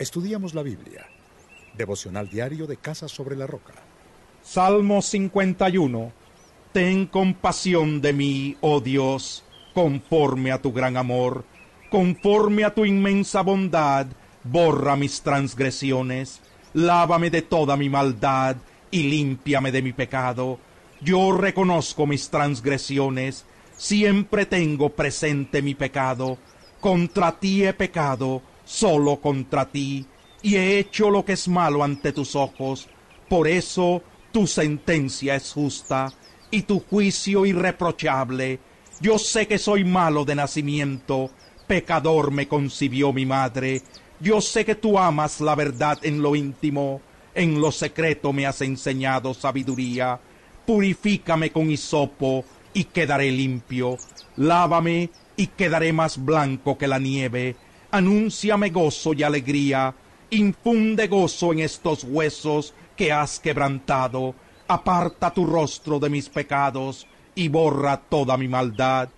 Estudiamos la Biblia. Devocional diario de Casa sobre la Roca. Salmo 51. Ten compasión de mí, oh Dios, conforme a tu gran amor, conforme a tu inmensa bondad, borra mis transgresiones, lávame de toda mi maldad y límpiame de mi pecado. Yo reconozco mis transgresiones, siempre tengo presente mi pecado. Contra ti he pecado, solo contra ti, y he hecho lo que es malo ante tus ojos. Por eso tu sentencia es justa y tu juicio irreprochable. Yo sé que soy malo de nacimiento, pecador me concibió mi madre. Yo sé que tú amas la verdad en lo íntimo, en lo secreto me has enseñado sabiduría. Purifícame con hisopo y quedaré limpio. Lávame y quedaré más blanco que la nieve. Anúnciame gozo y alegría. Infunde gozo en estos huesos que has quebrantado. Aparta tu rostro de mis pecados y borra toda mi maldad.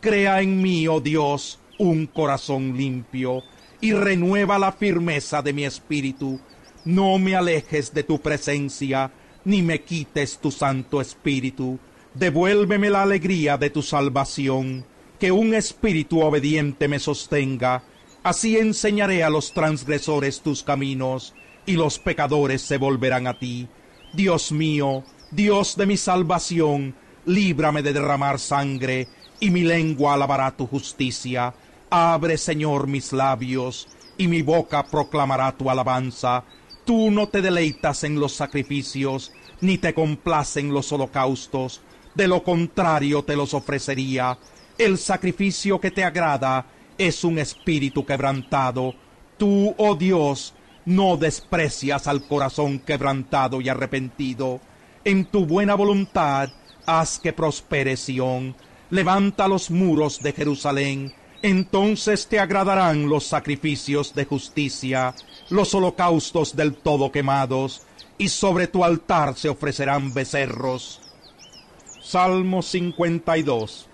Crea en mí, oh Dios, un corazón limpio y renueva la firmeza de mi espíritu. No me alejes de tu presencia, ni me quites tu santo espíritu. Devuélveme la alegría de tu salvación, que un espíritu obediente me sostenga. Así enseñaré a los transgresores tus caminos, y los pecadores se volverán a ti. Dios mío, Dios de mi salvación, líbrame de derramar sangre, y mi lengua alabará tu justicia. Abre, Señor, mis labios, y mi boca proclamará tu alabanza. Tú no te deleitas en los sacrificios, ni te complacen los holocaustos. De lo contrario te los ofrecería. El sacrificio que te agrada es un espíritu quebrantado. Tú, oh Dios, no desprecias al corazón quebrantado y arrepentido. En tu buena voluntad haz que prospere Sión. Levanta los muros de Jerusalén entonces te agradarán los sacrificios de justicia, los holocaustos del todo quemados, y sobre tu altar se ofrecerán becerros. Salmo 52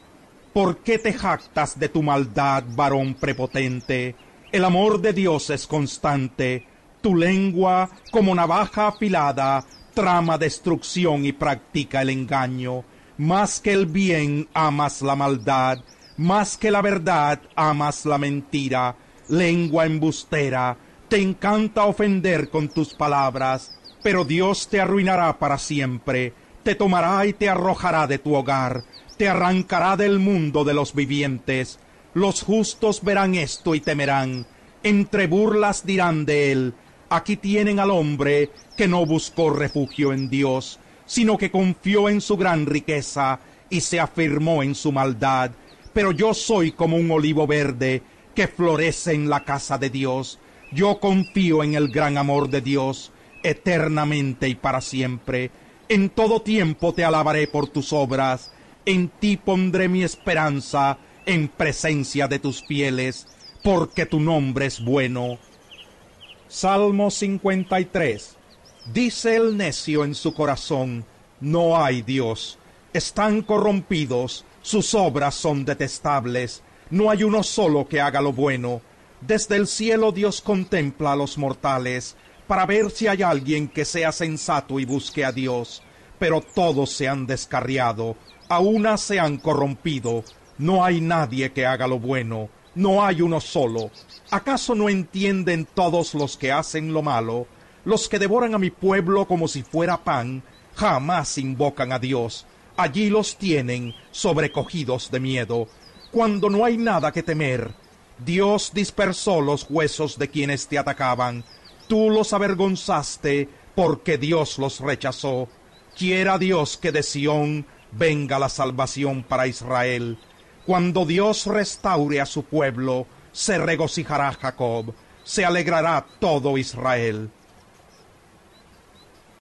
¿Por qué te jactas de tu maldad, varón prepotente? El amor de Dios es constante. Tu lengua, como navaja afilada, trama destrucción y practica el engaño. Más que el bien amas la maldad más que la verdad amas la mentira, lengua embustera, te encanta ofender con tus palabras, pero Dios te arruinará para siempre, te tomará y te arrojará de tu hogar, te arrancará del mundo de los vivientes. Los justos verán esto y temerán, entre burlas dirán de él, aquí tienen al hombre que no buscó refugio en Dios, sino que confió en su gran riqueza y se afirmó en su maldad pero yo soy como un olivo verde que florece en la casa de Dios. Yo confío en el gran amor de Dios, eternamente y para siempre. En todo tiempo te alabaré por tus obras, en ti pondré mi esperanza en presencia de tus fieles, porque tu nombre es bueno. Salmo 53. Dice el necio en su corazón, no hay Dios, están corrompidos, sus obras son detestables, no hay uno solo que haga lo bueno. Desde el cielo Dios contempla a los mortales, para ver si hay alguien que sea sensato y busque a Dios. Pero todos se han descarriado, a una se han corrompido, no hay nadie que haga lo bueno, no hay uno solo. ¿Acaso no entienden todos los que hacen lo malo? Los que devoran a mi pueblo como si fuera pan, jamás invocan a Dios allí los tienen sobrecogidos de miedo, cuando no hay nada que temer. Dios dispersó los huesos de quienes te atacaban, tú los avergonzaste porque Dios los rechazó. Quiera Dios que de Sión venga la salvación para Israel. Cuando Dios restaure a su pueblo, se regocijará Jacob, se alegrará todo Israel.